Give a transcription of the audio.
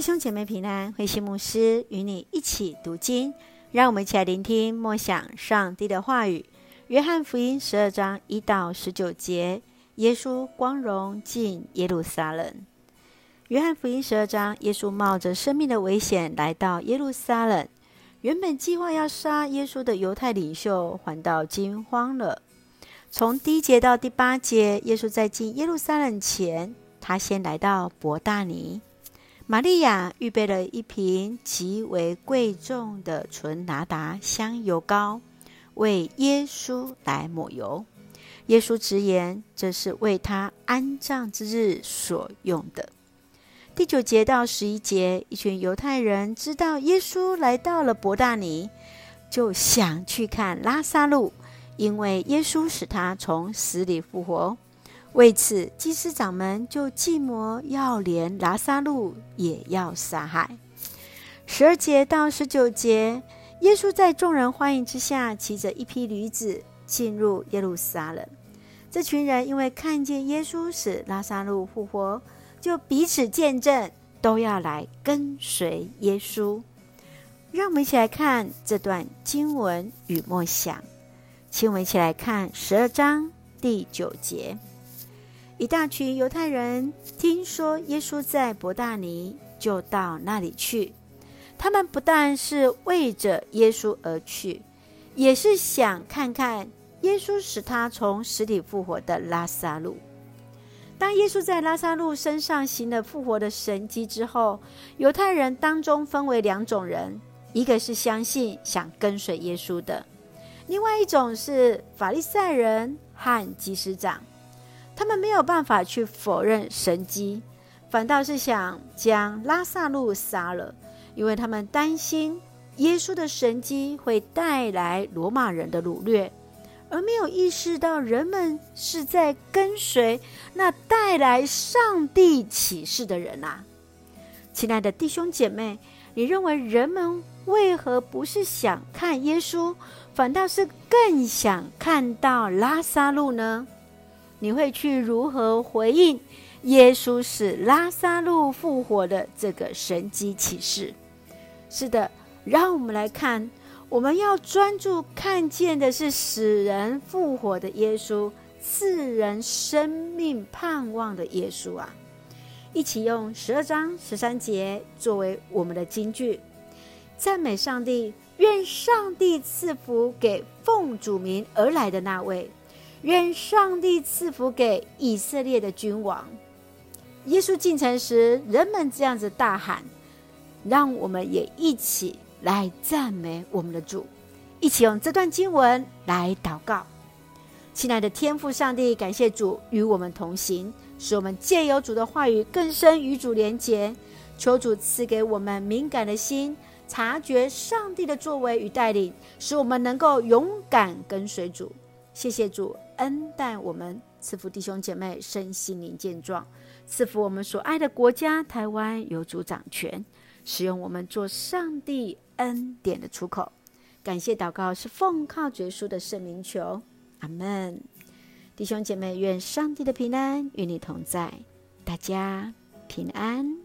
弟兄姐妹平安，慧馨牧师与你一起读经，让我们一起来聆听默想上帝的话语。约翰福音十二章一到十九节，耶稣光荣进耶路撒冷。约翰福音十二章，耶稣冒着生命的危险来到耶路撒冷。原本计划要杀耶稣的犹太领袖，反倒惊慌了。从第一节到第八节，耶稣在进耶路撒冷前，他先来到伯大尼。玛利亚预备了一瓶极为贵重的纯拿达香油膏，为耶稣来抹油。耶稣直言，这是为他安葬之日所用的。第九节到十一节，一群犹太人知道耶稣来到了伯大尼，就想去看拉撒路，因为耶稣使他从死里复活。为此，祭司长们就计谋要连拉撒路也要杀害。十二节到十九节，耶稣在众人欢迎之下，骑着一匹驴子进入耶路撒冷。这群人因为看见耶稣使拉撒路复活，就彼此见证，都要来跟随耶稣。让我们一起来看这段经文与默想，请我们一起来看十二章第九节。一大群犹太人听说耶稣在伯大尼，就到那里去。他们不但是为着耶稣而去，也是想看看耶稣使他从死里复活的拉撒路。当耶稣在拉撒路身上行了复活的神迹之后，犹太人当中分为两种人：一个是相信、想跟随耶稣的；另外一种是法利赛人和祭司长。他们没有办法去否认神迹，反倒是想将拉萨路杀了，因为他们担心耶稣的神迹会带来罗马人的掳掠，而没有意识到人们是在跟随那带来上帝启示的人啊！亲爱的弟兄姐妹，你认为人们为何不是想看耶稣，反倒是更想看到拉萨路呢？你会去如何回应耶稣使拉撒路复活的这个神迹启示？是的，让我们来看，我们要专注看见的是使人复活的耶稣，赐人生命盼望的耶稣啊！一起用十二章十三节作为我们的金句，赞美上帝，愿上帝赐福给奉主名而来的那位。愿上帝赐福给以色列的君王。耶稣进城时，人们这样子大喊，让我们也一起来赞美我们的主，一起用这段经文来祷告。亲爱的天父上帝，感谢主与我们同行，使我们借由主的话语更深与主连结。求主赐给我们敏感的心，察觉上帝的作为与带领，使我们能够勇敢跟随主。谢谢主。恩待我们，赐福弟兄姐妹身心灵健壮，赐福我们所爱的国家台湾有主掌权，使用我们做上帝恩典的出口。感谢祷告是奉靠绝书的圣名求，阿门。弟兄姐妹，愿上帝的平安与你同在，大家平安。